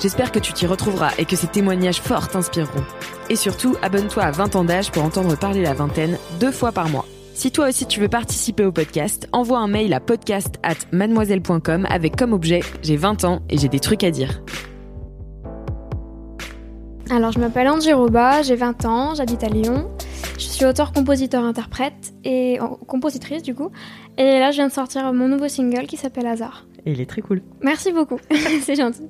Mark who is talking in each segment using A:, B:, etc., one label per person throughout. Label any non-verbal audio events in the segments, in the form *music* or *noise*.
A: J'espère que tu t'y retrouveras et que ces témoignages forts t'inspireront. Et surtout, abonne-toi à 20 ans d'âge pour entendre parler la vingtaine deux fois par mois. Si toi aussi tu veux participer au podcast, envoie un mail à podcast at mademoiselle.com avec comme objet J'ai 20 ans et j'ai des trucs à dire.
B: Alors, je m'appelle Angie Roba, j'ai 20 ans, j'habite à Lyon. Je suis auteur, compositeur, interprète et oh, compositrice du coup. Et là, je viens de sortir mon nouveau single qui s'appelle Hasard.
C: Et il est très cool.
B: Merci beaucoup, *laughs* c'est gentil.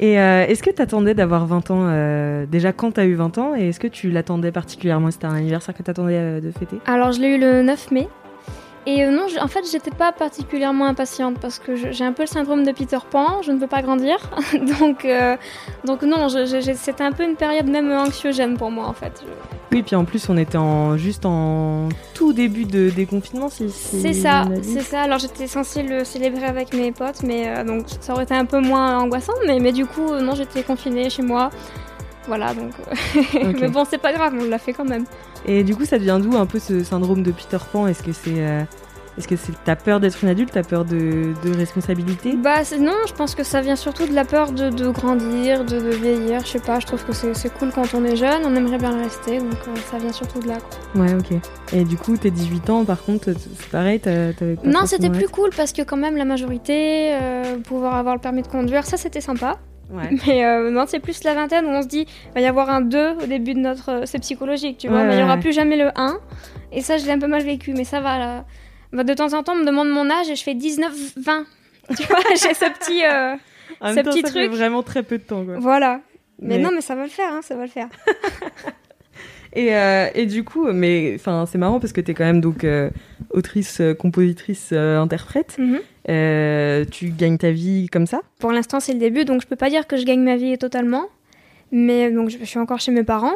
C: Et euh, est-ce que tu attendais d'avoir 20 ans euh, déjà quand tu as eu 20 ans et est-ce que tu l'attendais particulièrement C'était un anniversaire que tu attendais euh, de fêter?
B: Alors, je l'ai eu le 9 mai. Et euh, non, en fait, j'étais pas particulièrement impatiente parce que j'ai un peu le syndrome de Peter Pan, je ne peux pas grandir. *laughs* donc, euh, donc non, c'était un peu une période même anxiogène pour moi en fait.
C: Oui, puis en plus on était en, juste en tout début de déconfinement. Si, si
B: C'est ça, c'est ça. Alors j'étais censée le célébrer avec mes potes, mais euh, donc ça aurait été un peu moins angoissant. Mais, mais du coup, non, j'étais confinée chez moi. Voilà, donc. euh, *laughs* mais bon, c'est pas grave, on l'a fait quand même.
C: Et du coup, ça devient d'où un peu ce syndrome de Peter Pan? Est-ce que c'est euh, est-ce que c'est t'as peur d'être une adulte, t'as peur de, de responsabilité?
B: Bah non, je pense que ça vient surtout de la peur de, de grandir, de, de vieillir. Je sais pas, je trouve que c'est cool quand on est jeune, on aimerait bien le rester, donc euh, ça vient surtout de là. quoi.
C: Ouais, ok. Et du coup, t'es 18 ans, par contre, c'est pareil, t'avais pas
B: Non, c'était plus cool parce que quand même la majorité, euh, pouvoir avoir le permis de conduire, ça c'était sympa.
C: Ouais. *laughs*
B: Mais euh, non, c'est plus la vingtaine où on se dit, va y avoir un 2 au début de notre... euh, C'est psychologique, tu vois,
C: Ouais,
B: mais il y
C: ouais,
B: aura plus jamais le 1. Et ça, je l'ai un peu mal vécu, mais ça va là. Bah, de temps en temps, on me demande mon âge et je fais 19, 20. Tu vois, *laughs* j'ai ce petit... euh,
C: En
B: ce
C: même temps,
B: petit
C: ça fait
B: truc.
C: vraiment très peu de temps, quoi.
B: Voilà. Mais,
C: Mais-
B: non, mais ça va le faire, hein, ça va le faire. *laughs*
C: Et, euh, et du coup, mais enfin, c'est marrant parce que t'es quand même donc euh, autrice, euh, compositrice, euh, interprète.
B: Mhm.
C: Tu gagnes ta vie comme ça?
B: Pour l'instant, c'est le début, donc je peux pas dire que je gagne ma vie totalement. Mais donc, je suis encore chez mes parents.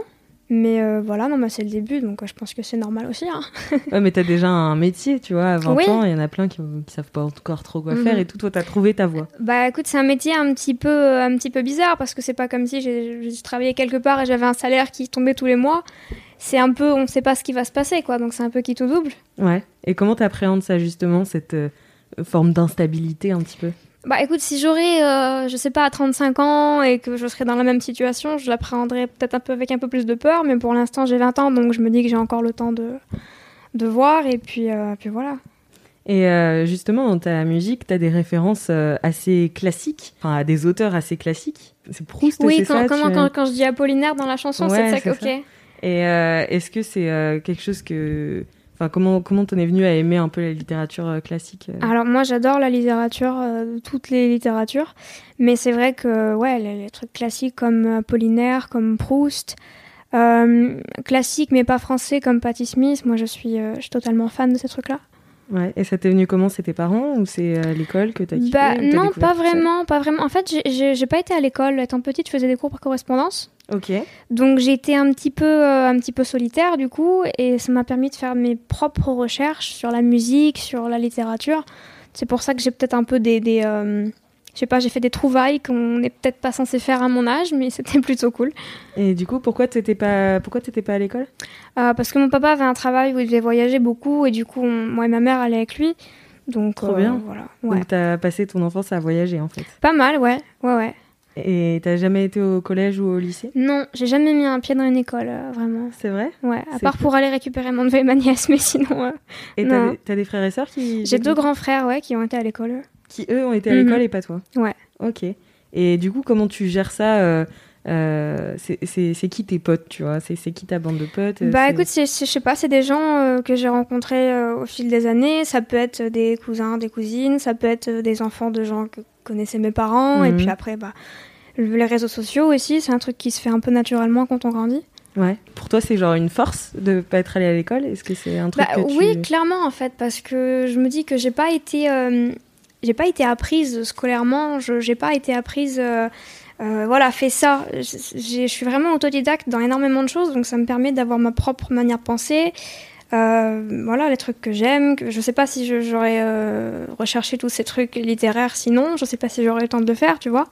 B: Mais euh, voilà, non, bah, c'est le début, donc euh, je pense que c'est normal aussi. Hein. *laughs*
C: Ouais, mais t'as déjà un métier, tu vois, à 20
B: Oui.
C: ans, il y en a plein qui, qui savent pas encore trop quoi
B: Mhm.
C: faire et tout. Toi, t'as trouvé ta voie.
B: Bah écoute, c'est un métier un petit peu, euh, un petit peu bizarre parce que c'est pas comme si j'ai j'ai travaillé quelque part et j'avais un salaire qui tombait tous les mois. C'est un peu, on sait pas ce qui va se passer quoi, donc c'est un peu qui tout double.
C: Ouais. Et comment t'appréhendes ça justement, cette euh, forme d'instabilité un petit peu?
B: Bah écoute, si j'aurais, euh, je sais pas, 35 ans et que je serais dans la même situation, je l'appréhenderais peut-être un peu avec un peu plus de peur, mais pour l'instant j'ai 20 ans donc je me dis que j'ai encore le temps de, de voir et puis, euh, puis voilà.
C: Et euh, justement, dans ta musique, t'as des références assez classiques, enfin, à des auteurs assez classiques. C'est Proust,
B: Oui,
C: c'est
B: quand,
C: ça
B: comment-
C: tu-
B: quand, quand je dis Apollinaire dans la chanson,
C: Ouais,
B: c'est ça que, ok.
C: Et est-ce que c'est quelque chose que. Enfin, comment comment t'en es venu à aimer un peu la littérature euh, classique euh
B: Alors moi j'adore la littérature, euh, toutes les littératures, mais c'est vrai que ouais les, les trucs classiques comme Apollinaire, comme Proust, euh, classiques mais pas français comme Patti Smith, moi je suis, euh, je suis totalement fan de ces trucs-là.
C: Ouais. Et ça t'est venu comment? C'est tes parents ou c'est euh, l'école que t'as kiffé
B: Bah
C: ou t'as
B: non pas vraiment, pas vraiment. En fait j'ai pas été à l'école, étant petite je faisais des cours par correspondance,
C: Ok.
B: donc j'ai été un petit peu euh, un petit peu solitaire du coup et ça m'a permis de faire mes propres recherches sur la musique, sur la littérature. C'est pour ça que j'ai peut-être un peu des, des euh, je sais pas, j'ai fait des trouvailles qu'on n'est peut-être pas censé faire à mon âge, mais *laughs* c'était plutôt cool.
C: Et du coup, pourquoi t'étais pas pourquoi t'étais pas à l'école?
B: Euh, parce que mon papa avait un travail où il devait voyager beaucoup et du coup, on- moi et ma mère allaient avec lui. Donc
C: Trop bien.
B: voilà. Ouais.
C: Donc t'as passé ton enfance à voyager en fait.
B: Pas mal, ouais, ouais, ouais.
C: Et t'as jamais été au collège ou au lycée?
B: Non, j'ai jamais mis un pied dans une école, euh, vraiment.
C: C'est vrai?
B: Ouais, à part
C: cool.
B: pour aller récupérer mon neveu et ma nièce, mais sinon. euh,
C: Et t'as des, des frères et sœurs qui
B: J'ai deux grands frères, ouais, qui ont été à l'école.
C: Qui, eux, ont été à
B: Mhm.
C: l'école et pas toi?
B: Ouais.
C: Ok. Et du coup, comment tu gères ça euh, euh, c'est- qui tes potes, tu vois? C'est qui ta bande de potes?
B: Bah écoute, je sais pas, c'est des gens euh, que j'ai rencontrés euh, au fil des années. Ça peut être des cousins, des cousines, ça peut être des enfants de gens que connaissaient mes parents. Et
C: Mhm.
B: puis après, bah, le- les réseaux sociaux aussi, c'est un truc qui se fait un peu naturellement quand on grandit.
C: Ouais. Pour toi, c'est genre une force de pas être allé à l'école? Est-ce que c'est un truc
B: Bah,
C: que tu...
B: Oui, clairement en fait, parce que je me dis que j'ai pas été, euh, j'ai pas été apprise scolairement, je j'ai pas été apprise, euh, euh, voilà, fais ça. Je suis vraiment autodidacte dans énormément de choses, donc ça me permet d'avoir ma propre manière de penser. Euh, voilà, les trucs que j'aime. que- Je sais pas si j'aurais euh, recherché tous ces trucs littéraires sinon, je sais pas si j'aurais le temps de le faire, tu vois.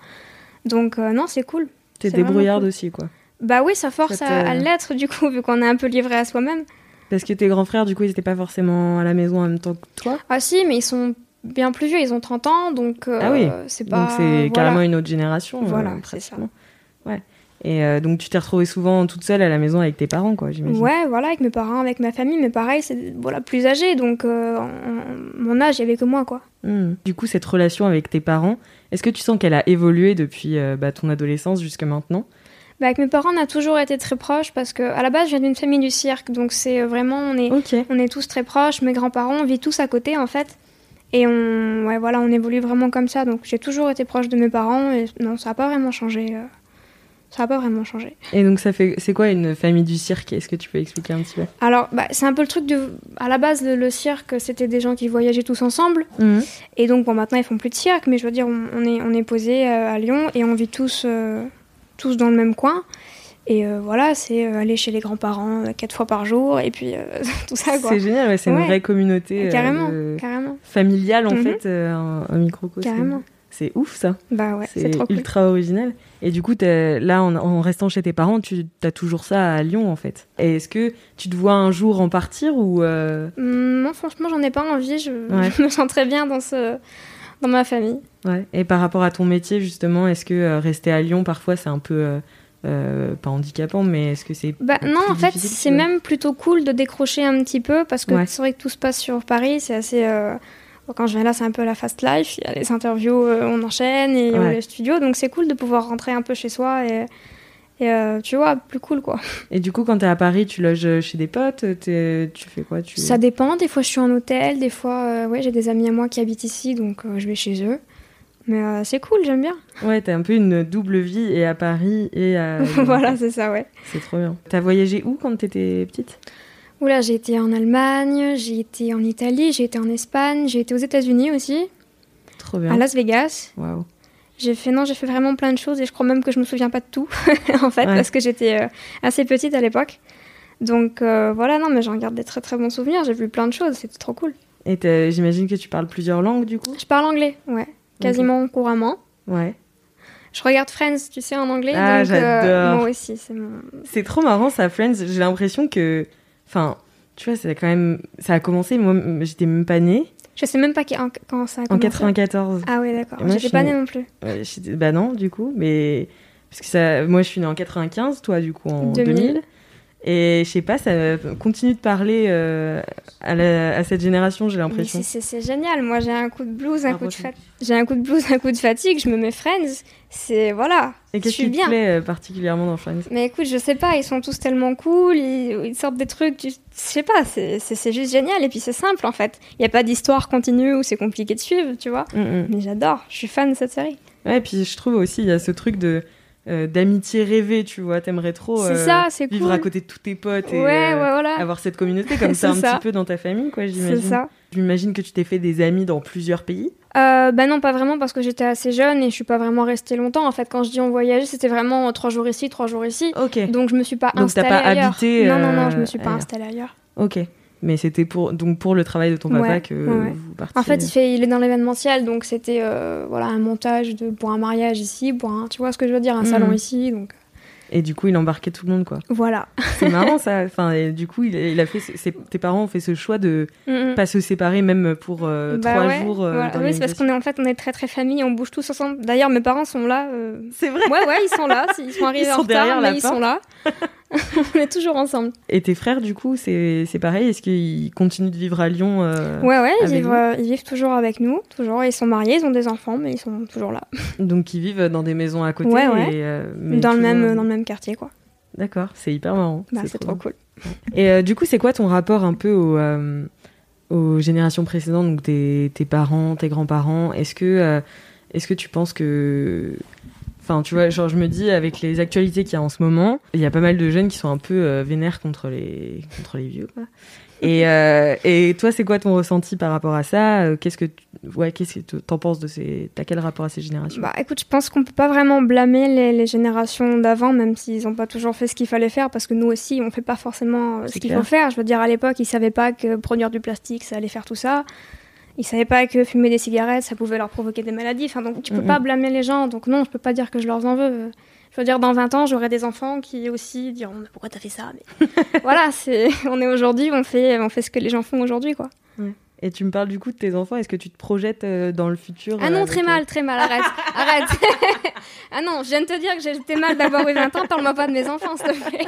B: Donc euh, non, c'est cool.
C: T'es débrouillarde
B: cool.
C: aussi, quoi.
B: Bah oui, ça force
C: Ça
B: à, l'être du coup, vu qu'on est un peu livré à soi-même.
C: Parce que tes grands frères, du coup, ils étaient pas forcément à la maison en même temps que toi?
B: Ah si, mais ils sont bien plus vieux, ils ont 30 ans, donc euh,
C: Ah oui,
B: c'est pas...
C: Donc c'est
B: voilà.
C: carrément une autre génération. euh,
B: Voilà, c'est ça.
C: Et euh, donc tu t'es retrouvée souvent toute seule à la maison avec tes parents, quoi, j'imagine.
B: Ouais, voilà, avec mes parents, avec ma famille, mais pareil, c'est voilà, plus âgé, donc euh, mon âge, il y avait que moi, quoi.
C: Hmm. Du coup, cette relation avec tes parents, est-ce que tu sens qu'elle a évolué depuis euh, bah, ton adolescence jusqu'à maintenant?
B: Bah, avec mes parents, on a toujours été très proches, parce que à la base, je viens d'une famille du cirque, donc c'est vraiment, on est, on est tous très proches, mes grands-parents, on vit tous à côté, en fait. Et on, ouais, voilà, on évolue vraiment comme ça, donc j'ai toujours été proche de mes parents, et non, ça n'a pas vraiment changé. euh, Ça n'a pas vraiment changé.
C: Et donc ça fait, c'est quoi une famille du cirque? Est-ce que tu peux expliquer un petit peu?
B: Alors, bah, c'est un peu le truc de. À la base, le, le cirque, c'était des gens qui voyageaient tous ensemble. Et donc, bon, maintenant, ils font plus de cirque, mais je veux dire, on, on est, on est posé à Lyon et on vit tous, euh, tous dans le même coin. Et euh, voilà, c'est euh, aller chez les grands-parents euh, quatre fois par jour et puis euh, *laughs* tout ça, quoi.
C: C'est génial, ouais, c'est une vraie communauté euh,
B: Carrément, carrément,
C: familiale en
B: Mhm.
C: fait, euh, un, un microcosme.
B: carrément.
C: C'est ouf ça.
B: Bah ouais, c'est trop cool.
C: ultra original. Et du coup, là, en, en restant chez tes parents, tu as toujours ça à Lyon, en fait. Et est-ce que tu te vois un jour en partir ou euh,
B: Hum, Non, franchement, j'en ai pas envie. Je,
C: Ouais. *laughs*
B: je me sens très bien dans, ce, dans ma famille.
C: ouais. Et par rapport à ton métier, justement, est-ce que euh, rester à Lyon, parfois, c'est un peu euh, pas handicapant, mais est-ce que c'est
B: Bah, non, en fait, c'est même plutôt cool de décrocher un petit peu parce que
C: Ouais.
B: c'est vrai que tout se passe sur Paris. C'est assez. Quand je viens là, c'est un peu la fast life. Il y a les interviews, euh, on enchaîne et
C: Ouais.
B: les studios. Donc c'est cool de pouvoir rentrer un peu chez soi et, et, euh, tu vois, plus cool quoi.
C: Et du coup, quand t'es à Paris, tu loges chez des potes, t'es- tu fais quoi? Tu...
B: Ça dépend. Des fois, je suis en hôtel. Des fois, euh, ouais, j'ai des amis à moi qui habitent ici, donc euh, je vais chez eux. Mais c'est cool, j'aime bien.
C: Ouais, t'as un peu une double vie, et à Paris, et à... *laughs*
B: voilà, c'est ça, ouais.
C: C'est trop bien. T'as voyagé où quand t'étais petite?
B: Oula, j'ai été en Allemagne, j'ai été en Italie, j'ai été en Espagne, j'ai été aux États-Unis aussi,
C: Trop bien.
B: à Las Vegas.
C: Waouh.
B: J'ai fait non, j'ai fait vraiment plein de choses et je crois même que je me souviens pas de tout *laughs* en fait
C: Ouais.
B: parce que j'étais euh, assez petite à l'époque. Donc euh, voilà, non, mais j'en garde des très très bons souvenirs. J'ai vu plein de choses, c'était trop cool.
C: Et j'imagine que tu parles plusieurs langues, du coup?
B: Je parle anglais, ouais, quasiment couramment.
C: Ouais.
B: Je regarde Friends, tu sais, en anglais.
C: Ah,
B: euh,
C: j'adore.
B: moi aussi, c'est mon.
C: C'est trop marrant ça, Friends. J'ai l'impression que, enfin, tu vois, c'est quand même, ça a commencé. Moi, j'étais même pas née
B: Je sais même pas qui- en- quand ça a
C: en
B: commencé.
C: 94.
B: Ah ouais, d'accord. J'étais pas née non plus.
C: Ouais, bah non, du coup, mais parce que ça, moi, je suis née en 95, toi, du coup, en 2000.
B: 2000.
C: Et je sais pas, ça continue de parler euh, à, la- à cette génération, j'ai l'impression.
B: c'est- génial. Moi, j'ai un coup de blues, un coup de fatigue. J'ai un coup de blues, un coup de fatigue. Je me mets Friends. C'est voilà.
C: Et qu'est-ce qui te
B: bien.
C: plaît euh, particulièrement dans Friends?
B: Mais écoute, je sais pas, ils sont tous tellement cool, ils, ils sortent des trucs, je sais pas, c'est c'est- c'est juste génial et puis c'est simple en fait. Il y a pas d'histoire continue où c'est compliqué de suivre, tu vois.
C: Mm, mm.
B: Mais j'adore, je suis fan de cette série.
C: Ouais, et puis je trouve aussi, il y a ce truc de euh, d'amitié rêvée, tu vois. T'aimerais trop
B: C'est
C: euh,
B: ça, c'est
C: vivre
B: cool.
C: à côté de tous tes potes et
B: ouais, ouais,
C: euh,
B: voilà.
C: avoir cette communauté comme *laughs*
B: C'est
C: ça un
B: ça.
C: petit peu dans ta famille, quoi,
B: C'est
C: j'imagine.
B: ça.
C: J'imagine que tu t'es fait des amis dans plusieurs pays.
B: Euh, bah non, pas vraiment parce que j'étais assez jeune et je suis pas vraiment restée longtemps. En fait, quand je dis on voyageait, c'était vraiment trois jours ici, trois jours ici.
C: Ok.
B: Donc je me suis pas
C: Donc, t'as
B: installée
C: pas
B: ailleurs.
C: habité,
B: Non, non, non, je me suis pas
C: ailleurs.
B: installée ailleurs.
C: Ok. Mais c'était pour donc pour le travail de ton papa
B: Ouais,
C: que
B: ouais,
C: vous partiez.
B: En fait, il, fait, il est dans l'événementiel, donc c'était euh, voilà un montage de pour un mariage ici, pour un, tu vois ce que je veux dire, un
C: Mhm.
B: salon ici, donc
C: Et du coup, il embarquait tout le monde, quoi.
B: voilà.
C: C'est *laughs* marrant ça. Enfin, et du coup, il, il a fait. tes parents ont fait ce choix de
B: Mhm.
C: pas se séparer même pour euh,
B: Bah
C: trois
B: ouais,
C: jours. euh,
B: voilà. Oui, c'est parce qu'on est en fait on est très très famille, on bouge tous ensemble. D'ailleurs, mes parents sont là. euh,
C: C'est vrai.
B: Ouais, ouais, ils sont là. Ils sont *laughs* arrivés
C: Ils
B: en retard, mais ils
C: porte.
B: sont là. *laughs* *laughs* on est toujours ensemble.
C: Et tes frères, du coup, c'est c'est pareil Est-ce qu'ils continuent de vivre à Lyon euh,
B: Ouais, ouais, ils vivent, euh, ils vivent toujours avec nous, toujours. Ils sont mariés, ils ont des enfants, mais ils sont toujours là. *laughs*
C: Donc ils vivent dans des maisons à côté
B: Ouais, ouais.
C: et, euh,
B: Dans le, même, dans le même quartier, quoi.
C: D'accord, c'est hyper marrant.
B: Bah, c'est trop cool.
C: Et du coup, c'est quoi ton rapport un peu aux, euh, aux générations précédentes, donc tes, tes parents, tes grands-parents? Est-ce que, euh, est-ce que tu penses que. Enfin, tu vois, genre, je me dis, avec les actualités qu'il y a en ce moment, il y a pas mal de jeunes qui sont un peu euh, vénères contre les, contre les vieux, quoi. Et, euh, et toi, c'est quoi ton ressenti par rapport à ça? Euh, Qu'est-ce que tu... ouais, qu'est-ce que t'en penses de ces T'as quel rapport à ces générations?
B: Bah écoute, je pense qu'on peut pas vraiment blâmer les, les générations d'avant, même s'ils ont pas toujours fait ce qu'il fallait faire, parce que nous aussi, on fait pas forcément euh, ce qu'il faut faire. Je veux dire, à l'époque, ils savaient pas que produire du plastique, ça allait faire tout ça. Ils savaient pas que fumer des cigarettes, ça pouvait leur provoquer des maladies. Enfin, donc tu peux pas blâmer les gens. Donc non, je peux pas dire que je leur en veux. Je veux dire, dans 20 ans, j'aurai des enfants qui aussi diront Mais pourquoi t'as fait ça Mais *laughs* voilà, c'est on est aujourd'hui, on fait on fait ce que les gens font aujourd'hui, quoi.
C: Et tu me parles du coup de tes enfants. Est-ce que tu te projettes euh, dans le futur
B: Ah
C: euh,
B: non,
C: avec,
B: très
C: euh,
B: mal, très mal, arrête, *laughs* arrête. *laughs* ah non, je viens de te dire que j'étais mal d'avoir eu 20 ans, parle-moi pas de mes enfants, s'il te plaît.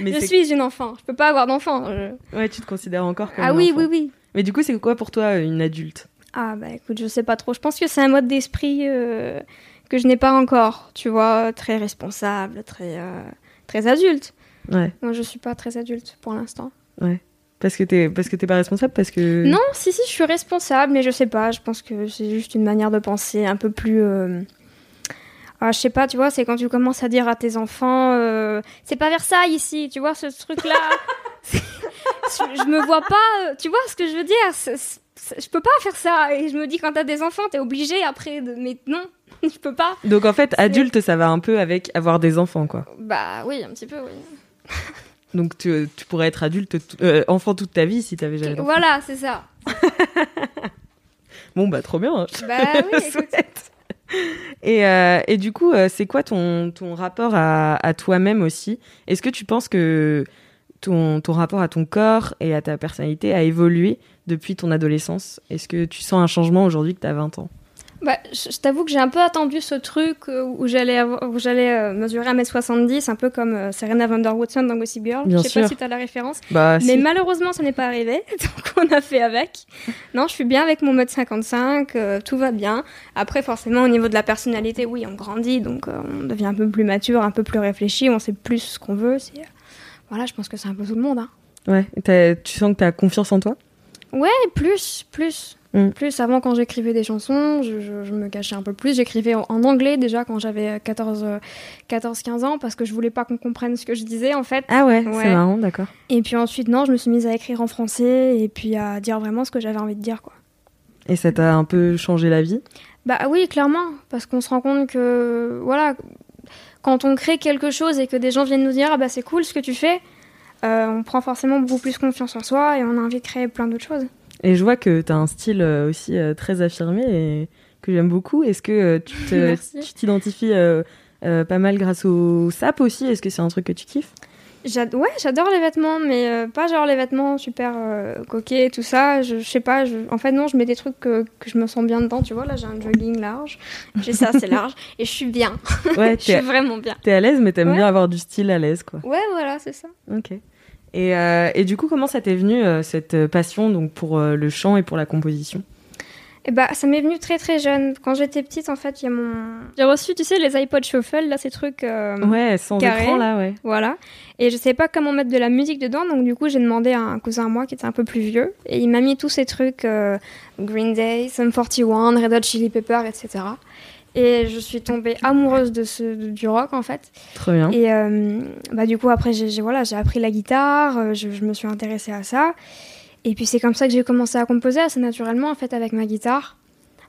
C: mais
B: je suis une enfant, je peux pas avoir d'enfant. je-
C: Ouais, tu te considères encore comme
B: Ah oui,
C: enfant.
B: oui, oui.
C: Mais du coup, c'est quoi pour toi une adulte?
B: Ah bah écoute, je sais pas trop. Je pense que c'est un mode d'esprit euh, que je n'ai pas encore, tu vois, très responsable, très, euh, très adulte.
C: Ouais.
B: Moi, je suis pas très adulte pour l'instant.
C: Parce que t'es parce que t'es pas responsable parce que
B: Non, si, si, je suis responsable, mais je sais pas. Je pense que c'est juste une manière de penser un peu plus. euh, Ah, je sais pas, tu vois, c'est quand tu commences à dire à tes enfants, euh, c'est pas Versailles ici, tu vois, ce truc-là. C'est- *laughs* je, je me vois pas, euh, tu vois ce que je veux dire c'est- c'est- Je peux pas faire ça. Et je me dis, quand t'as des enfants, t'es obligé après de. Mais non, *laughs* je peux pas.
C: Donc en fait, adulte, ça va un peu avec avoir des enfants quoi.
B: Bah oui, un petit peu, oui.
C: Donc tu, tu pourrais être adulte euh, enfant toute ta vie si t'avais jamais d'enfant.
B: Voilà, c'est ça. *laughs*
C: Bon bah trop bien. hein.
B: Bah oui, *laughs* écoute.
C: Et, euh, et du coup, euh, c'est quoi ton, ton rapport à, à toi-même aussi? Est-ce que tu penses que ton, ton rapport à ton corps et à ta personnalité a évolué depuis ton adolescence Est-ce que tu sens un changement aujourd'hui que tu as 20 ans?
B: Bah, je, t'avoue que j'ai un peu attendu ce truc où j'allais où j'allais euh, mesurer 1m70, un peu comme euh, Serena van der Woodson dans Gossip Girl.
C: Bien
B: je sais
C: sûr.
B: pas si t'as la référence.
C: Bah
B: Mais
C: si.
B: malheureusement, ça n'est pas arrivé, *laughs* donc on a fait avec. Non, je suis bien avec mon mètre 55, euh, tout va bien. Après, forcément, au niveau de la personnalité, oui, on grandit, donc euh, on devient un peu plus mature, un peu plus réfléchi, on sait plus ce qu'on veut. c'est- Voilà, je pense que c'est un peu tout le monde. Hein.
C: Ouais, tu sens que tu as confiance en toi?
B: Ouais, plus, plus.
C: Mm.
B: Plus avant, quand j'écrivais des chansons, je, je- je me cachais un peu plus. J'écrivais en, en anglais déjà quand j'avais 14, euh, 14-15 ans parce que je voulais pas qu'on comprenne ce que je disais en fait.
C: Ah ouais,
B: Ouais.
C: c'est marrant, d'accord.
B: Et puis ensuite, non, je me suis mise à écrire en français et puis à dire vraiment ce que j'avais envie de dire, quoi.
C: Et ça t'a un peu changé la vie?
B: Bah oui, clairement, parce qu'on se rend compte que, voilà, quand on crée quelque chose et que des gens viennent nous dire, ah bah c'est cool ce que tu fais, euh, on prend forcément beaucoup plus confiance en soi et on a envie de créer plein d'autres choses.
C: Et je vois que tu as un style euh, aussi euh, très affirmé et que j'aime beaucoup. Est-ce que *laughs* tu t'identifies euh, pas mal grâce au sap aussi? Est-ce que c'est un truc que tu kiffes?
B: J'ad- ouais, j'adore les vêtements, mais euh, pas genre les vêtements super euh, coquets, tout ça. Je, je sais pas, je- en fait, non, je mets des trucs que, que je me sens bien dedans. Tu vois, là, j'ai un jogging large. J'ai ça, c'est *laughs* large. Et je suis bien.
C: Ouais, *laughs*
B: je suis vraiment bien.
C: t'es à l'aise, mais t'aimes
B: Ouais.
C: bien avoir du style à l'aise, quoi.
B: Ouais, voilà, c'est ça.
C: Ok. Et, euh, et du coup, comment ça t'est venu cette passion donc pour le chant et pour la composition?
B: Et bah, ça m'est venu très très jeune. Quand j'étais petite, en fait, il y a mon. J'ai reçu, tu sais, les iPod Shuffle, là, ces trucs. euh,
C: Ouais, sans
B: carré.
C: écran là, ouais.
B: Voilà. Et je savais pas comment mettre de la musique dedans, donc du coup, j'ai demandé à un cousin à moi qui était un peu plus vieux. Et il m'a mis tous ces trucs euh, Green Day, Sum 41, Red Hot Chili Pepper, etc. Et je suis tombée amoureuse de ce, du rock, en fait.
C: Très bien.
B: Et euh, bah, du coup, après, j'ai voilà, appris la guitare, je, je me suis intéressée à ça. Et puis, c'est comme ça que j'ai commencé à composer assez naturellement, en fait, avec ma guitare.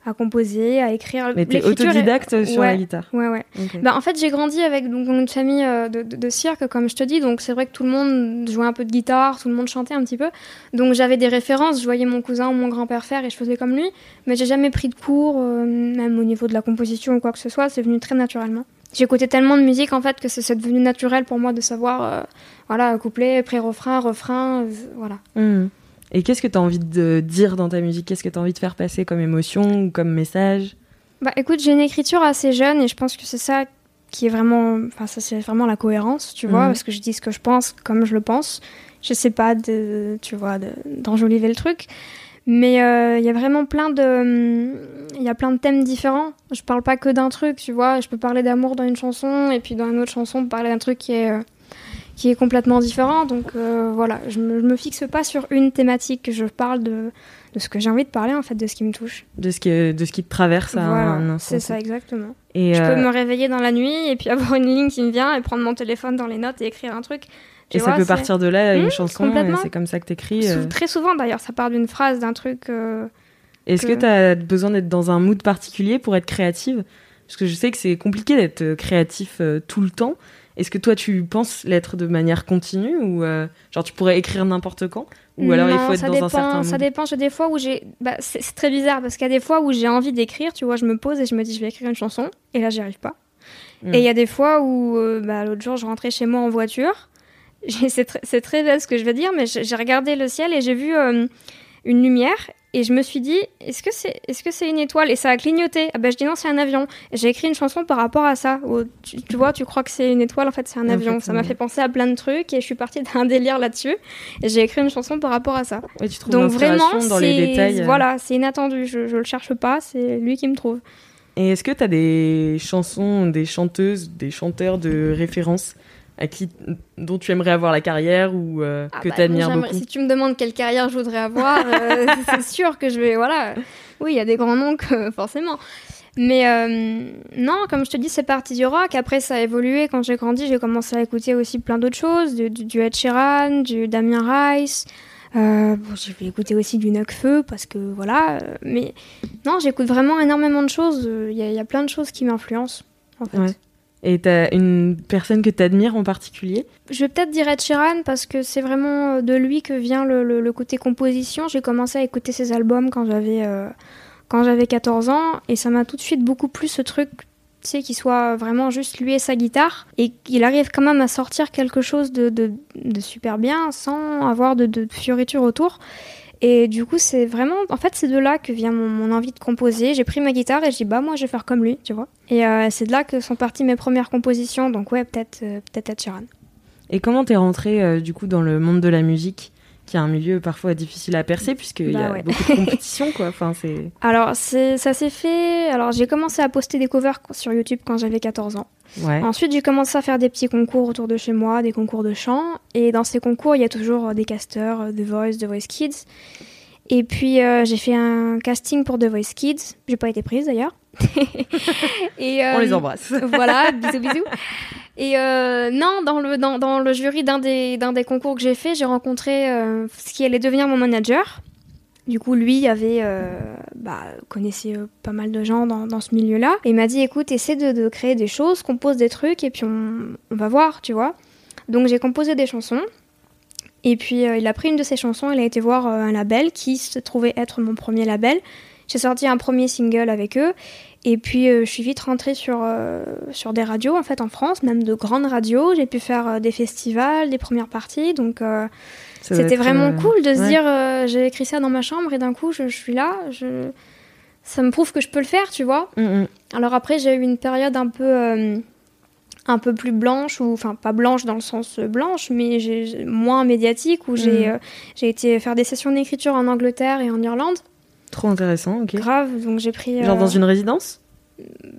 B: À composer, à écrire.
C: Mais t'es autodidacte sur la guitare.
B: Ouais, ouais. Bah, en fait, j'ai grandi avec donc, une famille euh, de, de- de cirque, comme je te dis, donc c'est vrai que tout le monde jouait un peu de guitare, tout le monde chantait un petit peu. Donc j'avais des références, je voyais mon cousin ou mon grand-père faire et je faisais comme lui, mais j'ai jamais pris de cours, euh, même au niveau de la composition ou quoi que ce soit, c'est venu très naturellement. J'écoutais tellement de musique en fait que c'est devenu naturel pour moi de savoir, euh, voilà, couplet, pré-refrain, refrain, euh, voilà.
C: Mhm. Et qu'est-ce que tu as envie de dire dans ta musique? Qu'est-ce que tu as envie de faire passer comme émotion ou comme message?
B: Bah écoute, j'ai une écriture assez jeune et je pense que c'est ça qui est vraiment, enfin ça c'est vraiment la cohérence, tu vois,
C: Mhm.
B: parce que je dis ce que je pense comme je le pense. Je sais pas de, tu vois, de- d'enjoliver le truc, mais euh, il y a vraiment plein de, il y a plein de thèmes différents. Je parle pas que d'un truc, tu vois. Je peux parler d'amour dans une chanson et puis dans une autre chanson parler d'un truc qui est euh, qui est complètement différent. Donc euh, voilà, je me, je me fixe pas sur une thématique. Je parle de, de ce que j'ai envie de parler en fait, de ce qui me touche.
C: De ce qui, de ce qui te traverse à
B: Voilà,
C: un instant.
B: c'est ça exactement.
C: Et,
B: Je
C: euh,
B: peux me réveiller dans la nuit et puis *laughs* avoir une ligne qui me vient et prendre mon téléphone dans les notes et écrire un truc. Tu
C: et ça peut partir de là, une
B: Mmh,
C: chanson, c'est comme ça que t'écris. Euh.
B: Très souvent d'ailleurs, ça part d'une phrase, d'un truc. euh,
C: Est-ce que
B: que-
C: tu as besoin d'être dans un mood particulier pour être créative? Parce que je sais que c'est compliqué d'être euh, créatif euh, tout le temps. Est-ce que toi, tu penses l'être de manière continue ou euh, genre tu pourrais écrire n'importe quand Ou alors il faut être
B: ça
C: dans
B: dépend,
C: un certain
B: Ça dépend, j'ai des fois où j'ai. Bah, c'est très bizarre parce qu'il y a des fois où j'ai envie d'écrire, tu vois, je me pose et je me dis je vais écrire une chanson et là j'y arrive pas.
C: Mm.
B: Et il y a des fois où, euh, bah, l'autre jour, je rentrais chez moi en voiture. *laughs* C'est tr- c'est très bête ce que je vais dire, mais j'ai j'ai regardé le ciel et j'ai vu euh, une lumière et je me suis dit est-ce que c'est est -ce c'est une étoile? Et ça a clignoté. Ah ben je dis non, c'est un avion. J'ai écrit une chanson par rapport à ça. où tu, tu vois, tu crois que c'est une étoile, en fait c'est un
C: En
B: avion.
C: fait,
B: ça m'a fait penser à plein de trucs et je suis partie d'un *laughs* délire là-dessus. Et j'ai écrit une chanson par rapport à ça.
C: Tu
B: Donc vraiment,
C: l'inspiration dans les
B: c'est
C: détails. euh.
B: voilà, c'est inattendu. Je, je le cherche pas, c'est lui qui me trouve.
C: Et est-ce que tu as des chansons, des chanteuses, des chanteurs de référence? À qui, dont tu aimerais avoir la carrière ou euh,
B: Ah
C: que
B: bah,
C: tu admires beaucoup
B: Si tu me demandes quelle carrière je voudrais avoir, euh, *laughs* c'est sûr que je vais. Voilà. Oui, il y a des grands noms, que, forcément. Mais euh, non, comme je te dis, c'est parti du rock. Après, ça a évolué. Quand j'ai grandi, j'ai commencé à écouter aussi plein d'autres choses du, du, du Ed Sheeran, du Damien Rice. Euh, bon, j'ai écouter aussi du Necfeu parce que voilà. Mais non, j'écoute vraiment énormément de choses. Il y, a- il y a plein de choses qui m'influencent. En fait.
C: Ouais. Et t'as une personne que tu admires en particulier
B: Je vais peut-être dire Ed Sheeran parce que c'est vraiment euh, de lui que vient le, côté composition. J'ai commencé à écouter ses albums quand j'avais euh, quand j'avais 14 ans et ça m'a tout de suite beaucoup plu ce truc, tu sais, qu'il soit vraiment juste lui et sa guitare et qu'il arrive quand même à sortir quelque chose de, de, de super bien sans avoir de, de fioritures autour. Et du coup, c'est vraiment, en fait, c'est de là que vient mon, envie de composer. J'ai pris ma guitare et je dis, bah, moi, je vais faire comme lui, tu vois. Et euh, c'est de là que sont parties mes premières compositions. Donc, ouais, peut-être euh, peut-être Ed.
C: Et comment t'es rentrée euh, du coup dans le monde de la musique? Qui est un milieu parfois difficile à percer puisqu'il y
B: Bah
C: a
B: ouais.
C: beaucoup de *laughs* compétition quoi. Enfin, c'est...
B: Alors, c'est- ça s'est fait. Alors, j'ai commencé à poster des covers sur YouTube quand j'avais 14 ans.
C: Ouais.
B: Ensuite, j'ai commencé à faire des petits concours autour de chez moi, des concours de chant. Et dans ces concours, il y a toujours euh, des casteurs, euh, The Voice, The Voice Kids. Et puis, euh, j'ai fait un casting pour The Voice Kids. J'ai pas été prise d'ailleurs. *laughs* Et,
C: On
B: euh,
C: les embrasse. *laughs*
B: voilà, bisous bisous. Et euh, non, dans le, dans, dans le jury d'un des, d'un des concours que j'ai fait, j'ai rencontré euh, ce qui allait devenir mon manager. Du coup, lui avait euh, bah, connaissait euh, pas mal de gens dans, dans ce milieu-là. Et il m'a dit, écoute, essaie de, de créer des choses, compose des trucs, et puis on, on va voir, tu vois. Donc j'ai composé des chansons. Et puis euh, il a pris une de ses chansons, il a été voir euh, un label qui se trouvait être mon premier label. J'ai sorti un premier single avec eux. Et puis euh, je suis vite rentrée sur, euh, sur des radios en fait en France, même de grandes radios. J'ai pu faire euh, des festivals, des premières parties. Donc c'était vraiment cool de se dire j'ai écrit ça dans ma chambre et d'un coup je, je suis là. Je... Ça me prouve que je peux le faire, tu vois.
C: Mm, mm.
B: Alors après, j'ai eu une période un peu, un peu plus blanche, ou enfin pas blanche dans le sens blanche, mais moins médiatique, où j'ai euh, j'ai été faire des sessions d'écriture en Angleterre et en Irlande.
C: Trop intéressant, ok.
B: Grave, donc j'ai pris.
C: Genre
B: euh,
C: dans une résidence?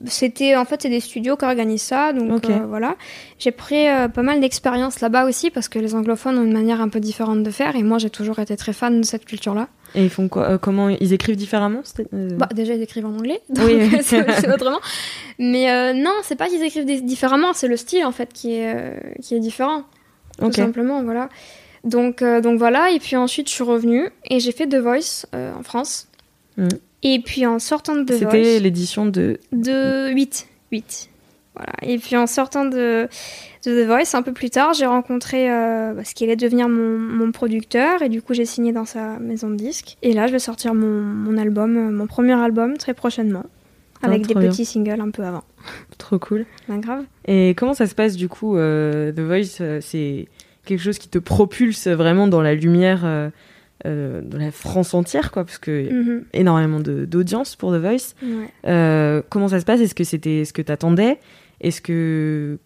B: C'était en fait c'est des studios qui organisent ça, donc euh, voilà. J'ai pris euh, pas mal d'expérience là-bas aussi parce que les anglophones ont une manière un peu différente de faire et moi j'ai toujours été très fan de cette culture-là.
C: Et ils font quoi euh, Comment ils écrivent différemment euh,
B: Bah, déjà, ils écrivent en anglais, donc
C: Oui. *laughs* *laughs*
B: c'est autrement. Mais euh, non, c'est pas qu'ils écrivent différemment, c'est le style en fait qui est, euh, qui est différent, tout
C: Ok.
B: simplement, voilà. Donc, euh, donc voilà, et puis ensuite je suis revenue et j'ai fait The Voice euh, en France.
C: Mhm.
B: Et puis en sortant de The
C: C'était l'édition de.
B: de 8, 8. Voilà. Et puis en sortant de, de The Voice, un peu plus tard, j'ai rencontré euh, bah, ce qui allait devenir mon, mon producteur. Et du coup, j'ai signé dans sa maison de disques. Et là, je vais sortir mon, mon album, euh, mon premier album, très prochainement.
C: Ah,
B: Avec des
C: bien.
B: petits singles un peu avant. *laughs*
C: Trop cool.
B: Ben, grave.
C: Et comment ça se passe du coup euh, The Voice, c'est quelque chose qui te propulse vraiment dans la lumière euh, euh, de la France entière, quoi, parce que y a
B: Mhm.
C: énormément de- d'audience pour The Voice.
B: Ouais.
C: Euh, comment ça se passe? Est-ce que c'était ce que t'attendais? Est-ce que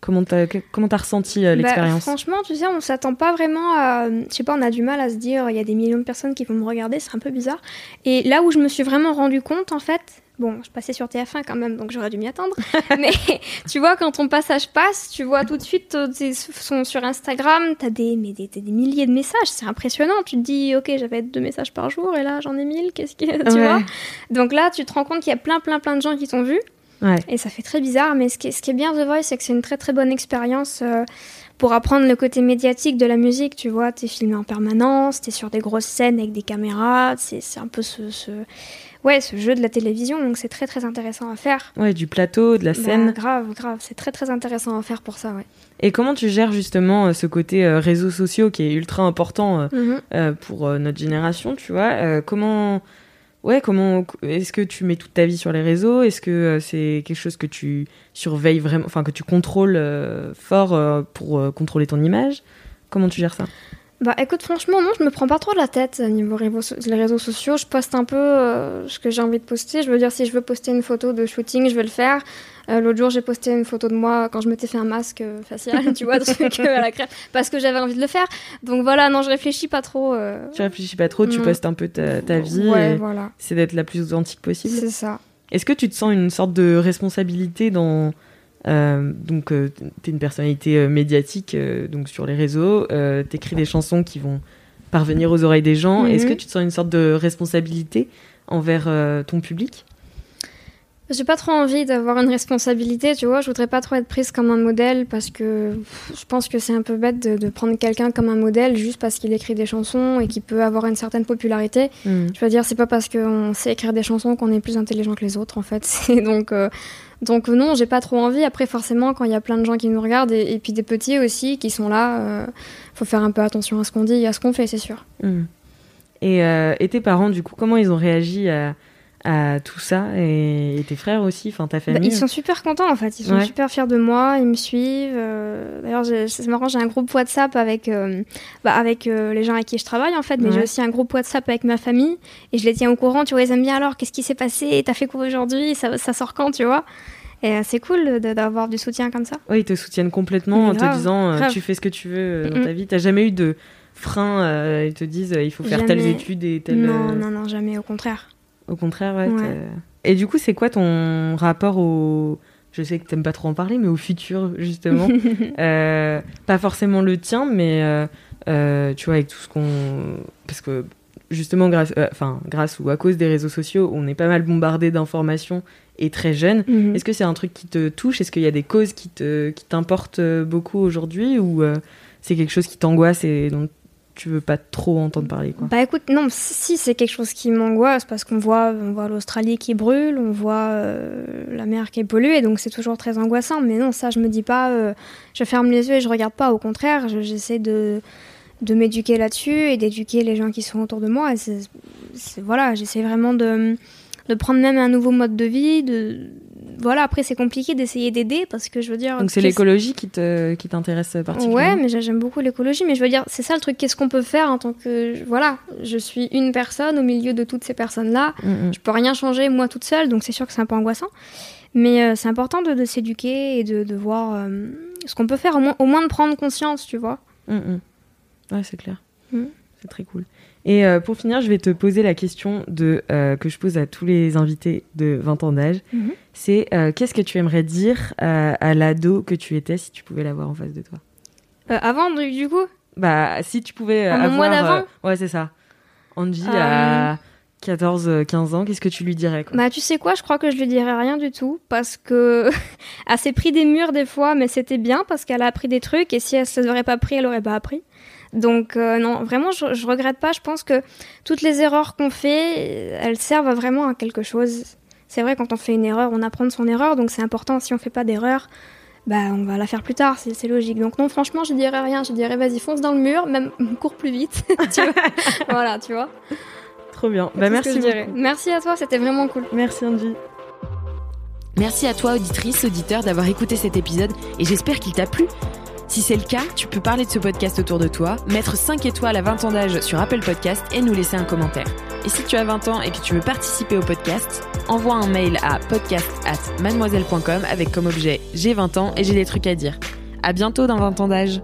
C: comment t'as comment t'as ressenti euh,
B: Bah,
C: l'expérience?
B: franchement, tu sais, on s'attend pas vraiment à. Je sais pas, on a du mal à se dire, il y a des millions de personnes qui vont me regarder, c'est un peu bizarre. Et là où je me suis vraiment rendu compte, en fait, bon, je passais sur TF1 quand même, donc j'aurais dû m'y attendre. *laughs* mais tu vois, quand ton passage passe, tu vois tout de suite, sont sur Instagram, t'as des, mais des, milliers de messages, c'est impressionnant. Tu te dis, ok, j'avais deux messages par jour, et là j'en ai mille, qu'est-ce que. Tu
C: Ouais.
B: vois? Donc là, tu te rends compte qu'il y a plein, plein, plein de gens qui t'ont vu.
C: Ouais.
B: Et ça fait très bizarre, mais ce qui est, ce qui est bien The Voice, c'est que c'est une très très bonne expérience euh, pour apprendre le côté médiatique de la musique. Tu vois, t'es filmé en permanence, t'es sur des grosses scènes avec des caméras, c'est c'est un peu ce, ce, ouais, ce jeu de la télévision, donc c'est très très intéressant à faire.
C: Ouais, du plateau, de la
B: Bah,
C: scène.
B: grave, grave, c'est très très intéressant à faire pour ça, ouais.
C: Et comment tu gères justement euh, ce côté euh, réseaux sociaux qui est ultra important euh,
B: Mhm.
C: pour notre génération, tu vois Comment Ouais, comment est-ce que tu mets toute ta vie sur les réseaux? Est-ce que euh, c'est quelque chose que tu surveilles vraiment, enfin que tu contrôles euh, fort euh, pour contrôler ton image? Comment tu gères ça?
B: Bah écoute, franchement, non, je me prends pas trop la tête euh, niveau les réseaux sociaux. Je poste un peu euh, ce que j'ai envie de poster. Je veux dire, si je veux poster une photo de shooting, je vais le faire. Euh, L'autre jour, j'ai posté une photo de moi quand je m'étais fait un masque facial, *laughs* tu vois, truc à la crème, parce que j'avais envie de le faire. Donc voilà, non, je réfléchis pas trop. euh,
C: Tu réfléchis pas trop, tu
B: Non.
C: postes un peu ta, ta vie.
B: Ouais, voilà,
C: C'est d'être la plus authentique possible.
B: c'est ça.
C: Est-ce que tu te sens une sorte de responsabilité dans euh, donc euh, t'es une personnalité euh, médiatique euh, donc sur les réseaux, euh, t'écris des chansons qui vont parvenir aux oreilles des gens.
B: Mhm.
C: Est-ce que tu te sens une sorte de responsabilité envers ton public?
B: J'ai pas trop envie d'avoir une responsabilité, tu vois. Je voudrais pas trop être prise comme un modèle parce que pff, je pense que c'est un peu bête de, de prendre quelqu'un comme un modèle juste parce qu'il écrit des chansons et qu'il peut avoir une certaine popularité. Je veux dire, c'est pas parce qu'on sait écrire des chansons qu'on est plus intelligent que les autres, en fait. *laughs* C'est donc, donc non, j'ai pas trop envie. Après, forcément, quand il y a plein de gens qui nous regardent et, puis des petits aussi qui sont là, euh, faut faire un peu attention à ce qu'on dit et à ce qu'on fait, c'est sûr.
C: Mhm. Et, euh, et tes parents, du coup, comment ils ont réagi à, à tout ça et, et tes frères aussi, enfin ta
B: Bah,
C: famille
B: ils sont super contents en fait, ils sont
C: Ouais.
B: super fiers de moi, ils me suivent. euh, D'ailleurs, c'est marrant, j'ai un groupe WhatsApp avec, euh, bah, avec euh, les gens avec qui je travaille en fait, mais
C: Ouais.
B: j'ai aussi un groupe WhatsApp avec ma famille et je les tiens au courant. Tu vois, ils aiment bien alors, qu'est-ce qui s'est passé? T'as fait quoi aujourd'hui? Ça, ça sort quand, tu vois? Et euh, c'est cool d'avoir du soutien comme ça.
C: Oui, ils te soutiennent complètement en te disant euh, tu fais ce que tu veux euh, dans ta vie. T'as jamais eu de frein euh, Ils te disent il faut faire telles
B: Jamais.
C: études et telles.
B: Non, non, non, jamais, au contraire.
C: Au contraire, ouais. Et du coup, c'est quoi ton rapport au. Je sais que t'aimes pas trop en parler, mais au futur, justement. *laughs* Euh, pas forcément le tien, mais euh, euh, tu vois, avec tout ce qu'on. Parce que justement, grâce, enfin, grâce ou à cause des réseaux sociaux, on est pas mal bombardé d'informations et très jeune.
B: Mhm.
C: Est-ce que c'est un truc qui te touche? Est-ce qu'il y a des causes qui te qui t'importent euh, beaucoup aujourd'hui? Ou c'est quelque chose qui t'angoisse et dont tu veux pas trop entendre parler quoi
B: Bah écoute, non, si c'est quelque chose qui m'angoisse parce qu'on voit, on voit l'Australie qui brûle, on voit euh, la mer qui est polluée, donc c'est toujours très angoissant. Mais non, ça, je me dis pas, euh, je ferme les yeux et je regarde pas. Au contraire, je- j'essaie de de m'éduquer là-dessus et d'éduquer les gens qui sont autour de moi. Voilà, j'essaie vraiment de de prendre même un nouveau mode de vie. De voilà, après c'est compliqué d'essayer d'aider parce que je veux dire.
C: Donc c'est l'écologie qui te qui t'intéresse particulièrement
B: Ouais, mais j'ai- j'aime beaucoup l'écologie. Mais je veux dire, c'est ça le truc. Qu'est-ce qu'on peut faire en tant que. Voilà, je suis une personne au milieu de toutes ces personnes-là.
C: Mm, mm.
B: Je peux rien changer moi toute seule, donc c'est sûr que c'est un peu angoissant. Mais euh, c'est important de, de s'éduquer et de, de voir euh, ce qu'on peut faire, au moins, au moins de prendre conscience, tu vois.
C: Mm, mm. Ouais, c'est clair.
B: Mm.
C: C'est très cool. Et euh, pour finir, je vais te poser la question de, euh, que je pose à tous les invités de 20 ans d'âge.
B: Mhm.
C: C'est euh, qu'est-ce que tu aimerais dire à, à l'ado que tu étais si tu pouvais l'avoir en face de toi?
B: Euh, avant, du, coup,
C: Bah, si tu pouvais
B: mon
C: avoir...
B: moi d'avant
C: ouais, c'est ça. Angie
B: Euh,
C: à 14-15 ans, qu'est-ce que tu lui dirais quoi?
B: Bah tu sais quoi, je crois que je lui dirais rien du tout parce que *laughs* elle s'est pris des murs des fois, mais c'était bien parce qu'elle a appris des trucs et si elle se les aurait pas pris, elle aurait pas appris. Donc euh, non, vraiment, je, je regrette pas. Je pense que toutes les erreurs qu'on fait, elles servent vraiment à quelque chose. C'est vrai, quand on fait une erreur, on apprend de son erreur, donc c'est important. Si on fait pas d'erreur, bah on va la faire plus tard, c'est c'est logique. Donc non, franchement, je dirais rien. Je dirais vas-y, fonce dans le mur, même *laughs* cours plus vite. *laughs* tu vois *laughs* voilà, tu vois.
C: Trop bien. Bah, merci.
B: Merci à toi, c'était vraiment cool.
C: Merci Angie.
A: Merci à toi, auditrice, auditeur, d'avoir écouté cet épisode et j'espère qu'il t'a plu. Si c'est le cas, tu peux parler de ce podcast autour de toi, mettre 5 étoiles à 20 ans d'âge sur Apple Podcast et nous laisser un commentaire. Et si tu as 20 ans et que tu veux participer au podcast, envoie un mail à podcast at mademoiselle.com avec comme objet j'ai 20 ans et j'ai des trucs à dire. À bientôt dans 20 ans d'âge.